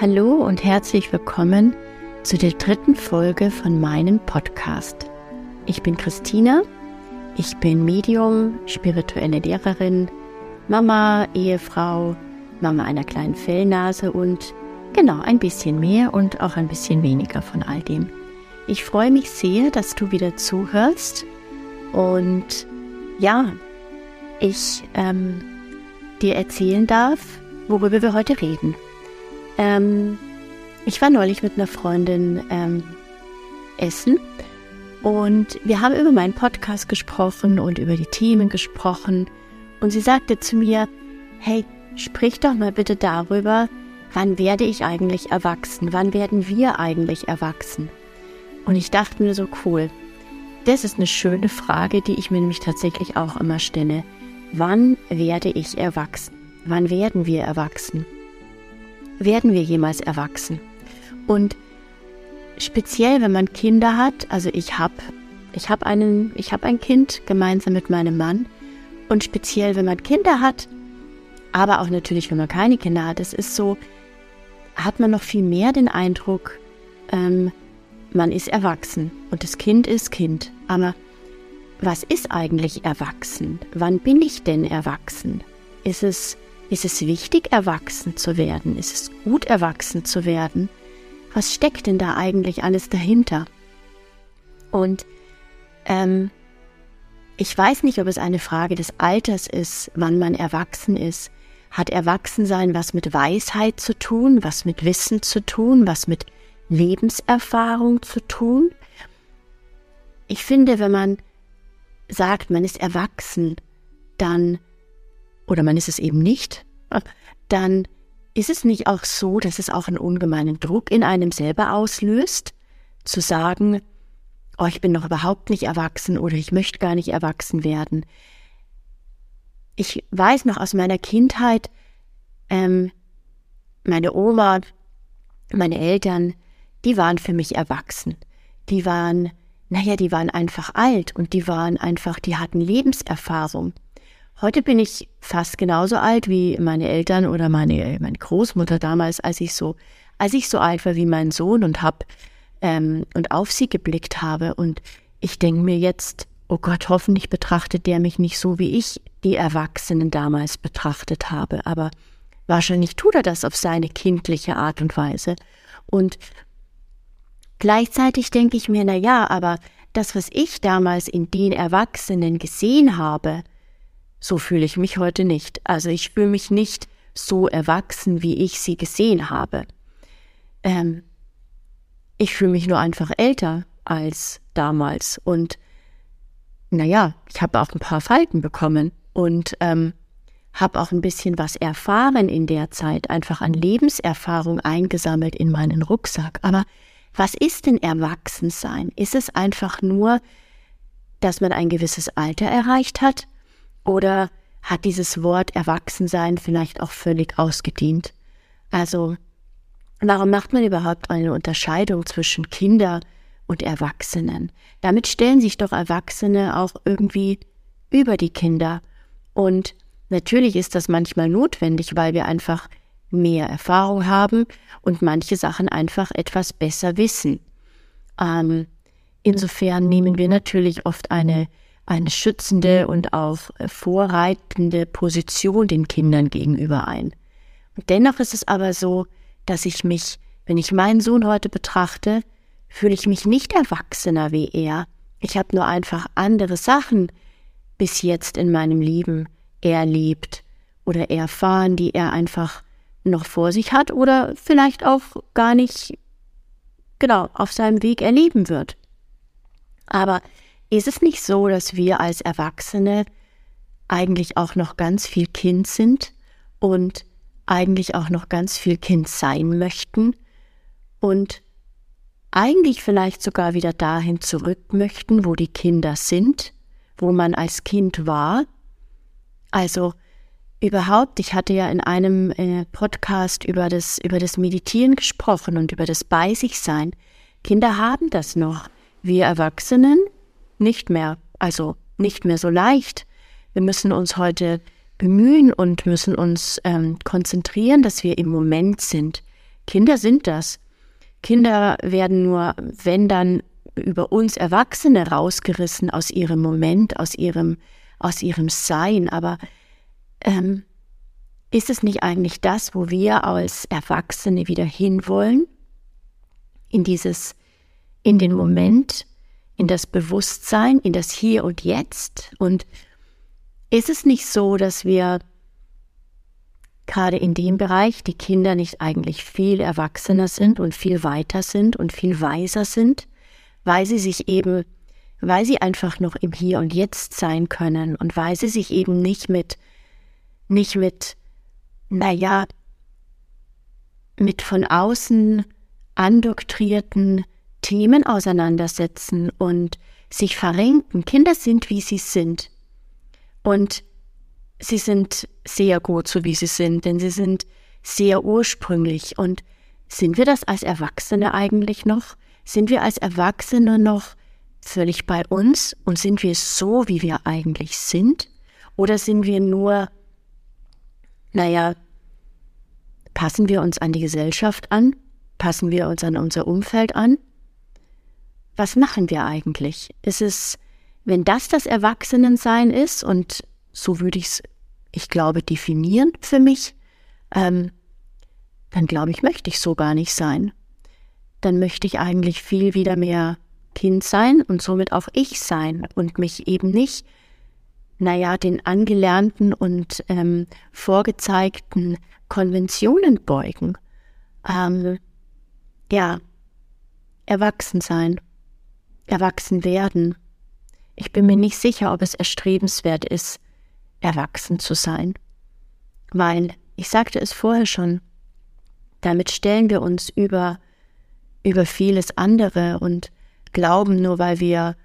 Hallo und herzlich willkommen zu der dritten Folge von meinem Podcast. Ich bin Christina, ich bin Medium, spirituelle Lehrerin, Mama, Ehefrau, Mama einer kleinen Fellnase und genau ein bisschen mehr und auch ein bisschen weniger von all dem. Ich freue mich sehr, dass du wieder zuhörst und ja, ich ähm, dir erzählen darf, worüber wir heute reden. Ähm, ich war neulich mit einer Freundin ähm, essen und wir haben über meinen Podcast gesprochen und über die Themen gesprochen. Und sie sagte zu mir, hey, sprich doch mal bitte darüber, wann werde ich eigentlich erwachsen? Wann werden wir eigentlich erwachsen? Und ich dachte mir so cool. Das ist eine schöne Frage, die ich mir nämlich tatsächlich auch immer stelle. Wann werde ich erwachsen? Wann werden wir erwachsen? Werden wir jemals erwachsen? Und speziell, wenn man Kinder hat, also ich habe ich hab einen, ein Kind gemeinsam mit meinem Mann und speziell, wenn man Kinder hat, aber auch natürlich, wenn man keine Kinder hat, es ist so, hat man noch viel mehr den Eindruck, ähm, man ist erwachsen und das Kind ist Kind. Aber was ist eigentlich erwachsen? Wann bin ich denn erwachsen? Ist es ist es wichtig, erwachsen zu werden? Ist es gut, erwachsen zu werden? Was steckt denn da eigentlich alles dahinter? Und ähm, ich weiß nicht, ob es eine Frage des Alters ist, wann man erwachsen ist. Hat Erwachsensein was mit Weisheit zu tun, was mit Wissen zu tun, was mit Lebenserfahrung zu tun? Ich finde, wenn man sagt, man ist erwachsen, dann oder man ist es eben nicht, dann ist es nicht auch so, dass es auch einen ungemeinen Druck in einem selber auslöst, zu sagen, oh, ich bin noch überhaupt nicht erwachsen oder ich möchte gar nicht erwachsen werden. Ich weiß noch aus meiner Kindheit, ähm, meine Oma, meine Eltern, die waren für mich erwachsen. Die waren, naja, die waren einfach alt und die waren einfach, die hatten Lebenserfahrung. Heute bin ich fast genauso alt wie meine Eltern oder meine, meine Großmutter damals, als ich so, als ich so alt war wie mein Sohn und hab ähm, und auf sie geblickt habe. Und ich denke mir jetzt, oh Gott, hoffentlich betrachtet der mich nicht so, wie ich die Erwachsenen damals betrachtet habe. Aber wahrscheinlich tut er das auf seine kindliche Art und Weise. Und gleichzeitig denke ich mir, na ja, aber das, was ich damals in den Erwachsenen gesehen habe, so fühle ich mich heute nicht. Also ich fühle mich nicht so erwachsen, wie ich sie gesehen habe. Ähm, ich fühle mich nur einfach älter als damals. Und naja, ich habe auch ein paar Falten bekommen und ähm, habe auch ein bisschen was erfahren in der Zeit, einfach an Lebenserfahrung eingesammelt in meinen Rucksack. Aber was ist denn Erwachsensein? Ist es einfach nur, dass man ein gewisses Alter erreicht hat oder hat dieses Wort Erwachsensein vielleicht auch völlig ausgedient? Also, warum macht man überhaupt eine Unterscheidung zwischen Kinder und Erwachsenen? Damit stellen sich doch Erwachsene auch irgendwie über die Kinder. Und natürlich ist das manchmal notwendig, weil wir einfach mehr Erfahrung haben und manche Sachen einfach etwas besser wissen. Ähm, insofern nehmen wir natürlich oft eine eine schützende und auch äh, vorreitende Position den Kindern gegenüber ein. Und dennoch ist es aber so, dass ich mich, wenn ich meinen Sohn heute betrachte, fühle ich mich nicht erwachsener wie er. Ich habe nur einfach andere Sachen bis jetzt in meinem Leben erlebt oder erfahren, die er einfach noch vor sich hat oder vielleicht auch gar nicht genau auf seinem Weg erleben wird. Aber ist es nicht so, dass wir als Erwachsene eigentlich auch noch ganz viel Kind sind und eigentlich auch noch ganz viel Kind sein möchten und eigentlich vielleicht sogar wieder dahin zurück möchten, wo die Kinder sind, wo man als Kind war? Also überhaupt, ich hatte ja in einem äh, Podcast über das, über das Meditieren gesprochen und über das Bei sich sein. Kinder haben das noch. Wir Erwachsenen nicht mehr, also nicht mehr so leicht. Wir müssen uns heute bemühen und müssen uns ähm, konzentrieren, dass wir im Moment sind. Kinder sind das. Kinder werden nur, wenn dann über uns Erwachsene rausgerissen aus ihrem Moment, aus ihrem, aus ihrem Sein. Aber ähm, ist es nicht eigentlich das, wo wir als Erwachsene wieder hinwollen? In dieses, in den Moment, in das Bewusstsein, in das Hier und Jetzt? Und ist es nicht so, dass wir gerade in dem Bereich die Kinder nicht eigentlich viel erwachsener sind und viel weiter sind und viel weiser sind, weil sie sich eben, weil sie einfach noch im Hier und Jetzt sein können und weil sie sich eben nicht mit, nicht mit naja, mit von außen andoktrierten Themen auseinandersetzen und sich verrenken. Kinder sind, wie sie sind. Und sie sind sehr gut, so wie sie sind, denn sie sind sehr ursprünglich. Und sind wir das als Erwachsene eigentlich noch? Sind wir als Erwachsene noch völlig bei uns und sind wir so, wie wir eigentlich sind? Oder sind wir nur naja, passen wir uns an die Gesellschaft an? Passen wir uns an unser Umfeld an? Was machen wir eigentlich? Ist es, wenn das das Erwachsenensein ist, und so würde ich es, ich glaube, definieren für mich, ähm, dann glaube ich, möchte ich so gar nicht sein. Dann möchte ich eigentlich viel wieder mehr Kind sein und somit auch ich sein und mich eben nicht naja, den angelernten und ähm, vorgezeigten Konventionen beugen. Ähm, ja, erwachsen sein, erwachsen werden. Ich bin mir nicht sicher, ob es erstrebenswert ist, erwachsen zu sein. Weil, ich sagte es vorher schon, damit stellen wir uns über, über vieles andere und glauben nur, weil wir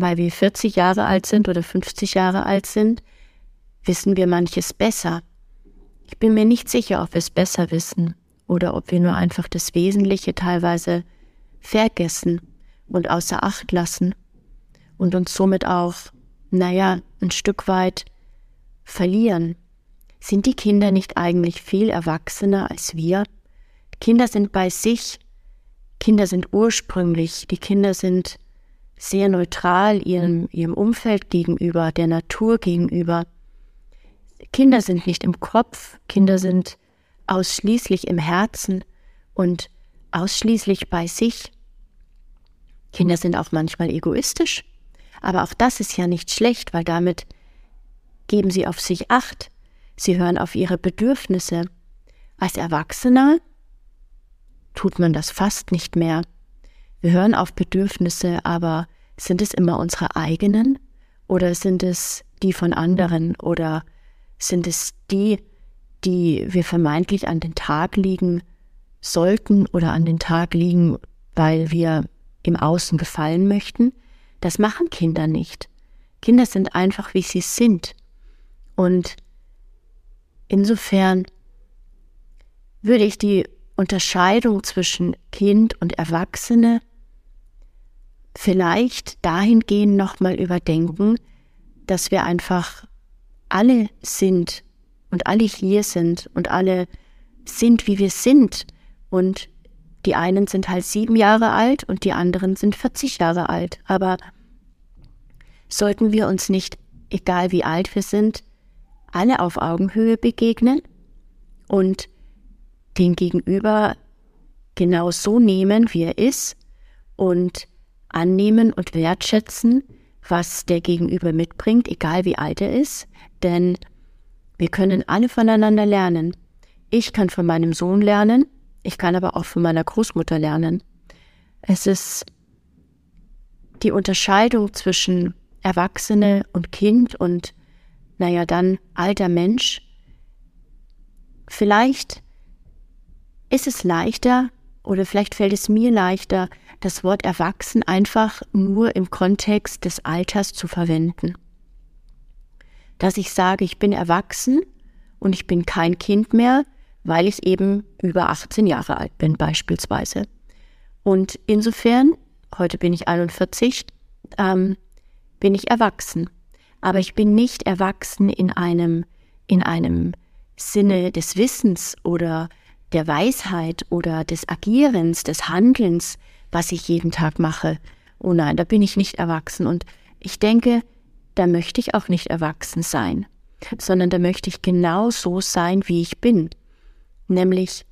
weil wir 40 Jahre alt sind oder 50 Jahre alt sind, wissen wir manches besser. Ich bin mir nicht sicher, ob wir es besser wissen oder ob wir nur einfach das Wesentliche teilweise vergessen und außer Acht lassen und uns somit auch, naja, ein Stück weit verlieren. Sind die Kinder nicht eigentlich viel erwachsener als wir? Kinder sind bei sich, Kinder sind ursprünglich, die Kinder sind sehr neutral ihrem, ihrem Umfeld gegenüber, der Natur gegenüber. Kinder sind nicht im Kopf, Kinder sind ausschließlich im Herzen und ausschließlich bei sich. Kinder sind auch manchmal egoistisch, aber auch das ist ja nicht schlecht, weil damit geben sie auf sich acht, sie hören auf ihre Bedürfnisse. Als Erwachsener tut man das fast nicht mehr. Wir hören auf Bedürfnisse, aber sind es immer unsere eigenen oder sind es die von anderen oder sind es die, die wir vermeintlich an den Tag liegen sollten oder an den Tag liegen, weil wir im Außen gefallen möchten? Das machen Kinder nicht. Kinder sind einfach, wie sie sind. Und insofern würde ich die Unterscheidung zwischen Kind und Erwachsene vielleicht dahingehend nochmal überdenken, dass wir einfach alle sind und alle hier sind und alle sind, wie wir sind. Und die einen sind halt sieben Jahre alt und die anderen sind 40 Jahre alt. Aber sollten wir uns nicht, egal wie alt wir sind, alle auf Augenhöhe begegnen und den Gegenüber genau so nehmen, wie er ist und annehmen und wertschätzen, was der Gegenüber mitbringt, egal wie alt er ist, denn wir können alle voneinander lernen. Ich kann von meinem Sohn lernen, ich kann aber auch von meiner Großmutter lernen. Es ist die Unterscheidung zwischen Erwachsene und Kind und, naja, dann alter Mensch. Vielleicht ist es leichter oder vielleicht fällt es mir leichter, das Wort erwachsen einfach nur im Kontext des Alters zu verwenden. Dass ich sage, ich bin erwachsen und ich bin kein Kind mehr, weil ich eben über 18 Jahre alt bin beispielsweise. Und insofern, heute bin ich 41, ähm, bin ich erwachsen. Aber ich bin nicht erwachsen in einem, in einem Sinne des Wissens oder der Weisheit oder des Agierens, des Handelns, was ich jeden Tag mache. Oh nein, da bin ich nicht erwachsen. Und ich denke, da möchte ich auch nicht erwachsen sein, sondern da möchte ich genau so sein, wie ich bin. Nämlich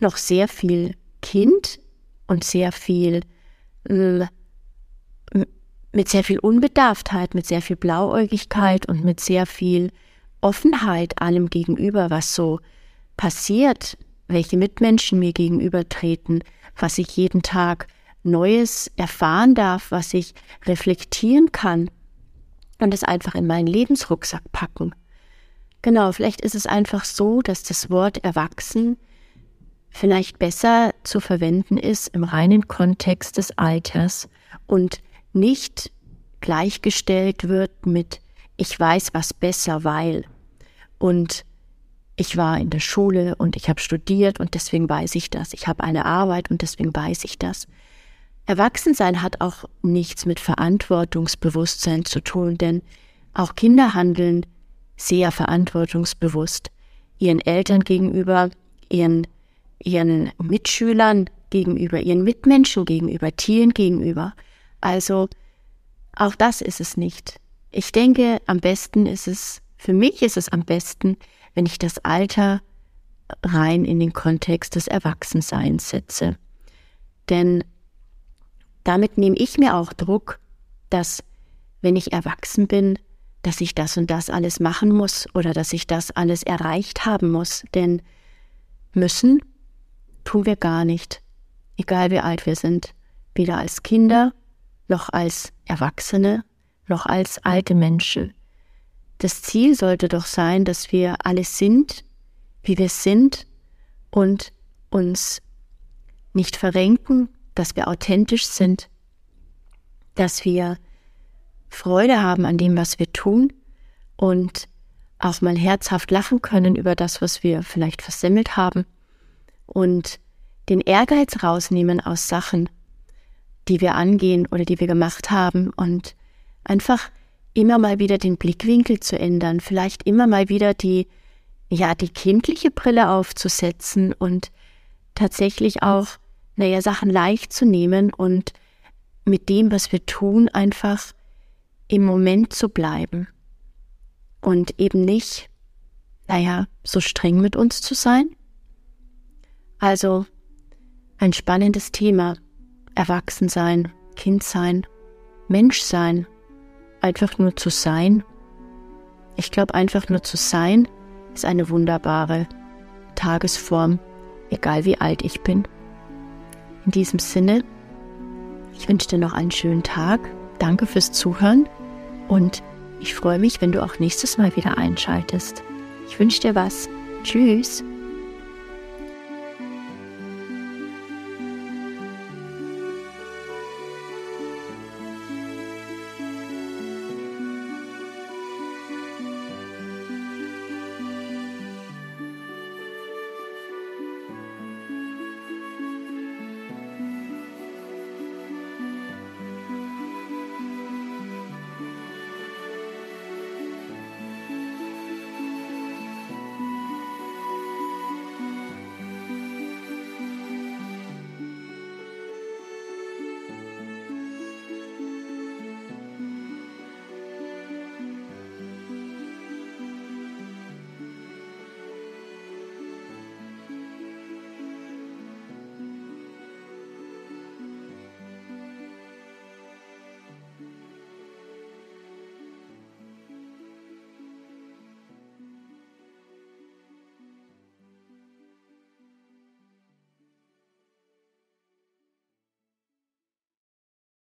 noch sehr viel Kind und sehr viel äh, mit sehr viel Unbedarftheit, mit sehr viel Blauäugigkeit und mit sehr viel Offenheit allem gegenüber, was so passiert, welche Mitmenschen mir gegenübertreten, was ich jeden Tag Neues erfahren darf, was ich reflektieren kann und es einfach in meinen Lebensrucksack packen. Genau, vielleicht ist es einfach so, dass das Wort erwachsen vielleicht besser zu verwenden ist im reinen Kontext des Alters und nicht gleichgestellt wird mit ich weiß was besser, weil und ich war in der Schule und ich habe studiert und deswegen weiß ich das. Ich habe eine Arbeit und deswegen weiß ich das. Erwachsensein hat auch nichts mit Verantwortungsbewusstsein zu tun, denn auch Kinder handeln sehr verantwortungsbewusst ihren Eltern gegenüber, ihren, ihren Mitschülern gegenüber, ihren Mitmenschen gegenüber, Tieren gegenüber. Also auch das ist es nicht. Ich denke, am besten ist es, für mich ist es am besten, wenn ich das Alter rein in den Kontext des Erwachsenseins setze. Denn damit nehme ich mir auch Druck, dass wenn ich erwachsen bin, dass ich das und das alles machen muss oder dass ich das alles erreicht haben muss. Denn müssen tun wir gar nicht, egal wie alt wir sind, weder als Kinder noch als Erwachsene noch als alte Menschen. Das Ziel sollte doch sein, dass wir alles sind, wie wir sind und uns nicht verrenken, dass wir authentisch sind, dass wir Freude haben an dem, was wir tun und auch mal herzhaft lachen können über das, was wir vielleicht versemmelt haben und den Ehrgeiz rausnehmen aus Sachen, die wir angehen oder die wir gemacht haben und einfach immer mal wieder den Blickwinkel zu ändern, vielleicht immer mal wieder die, ja, die kindliche Brille aufzusetzen und tatsächlich auch, naja, Sachen leicht zu nehmen und mit dem, was wir tun, einfach im Moment zu bleiben und eben nicht, naja, so streng mit uns zu sein. Also ein spannendes Thema. Erwachsensein, Kindsein, Menschsein, einfach nur zu sein. Ich glaube, einfach nur zu sein ist eine wunderbare Tagesform, egal wie alt ich bin. In diesem Sinne, ich wünsche dir noch einen schönen Tag. Danke fürs Zuhören und ich freue mich, wenn du auch nächstes Mal wieder einschaltest. Ich wünsche dir was. Tschüss.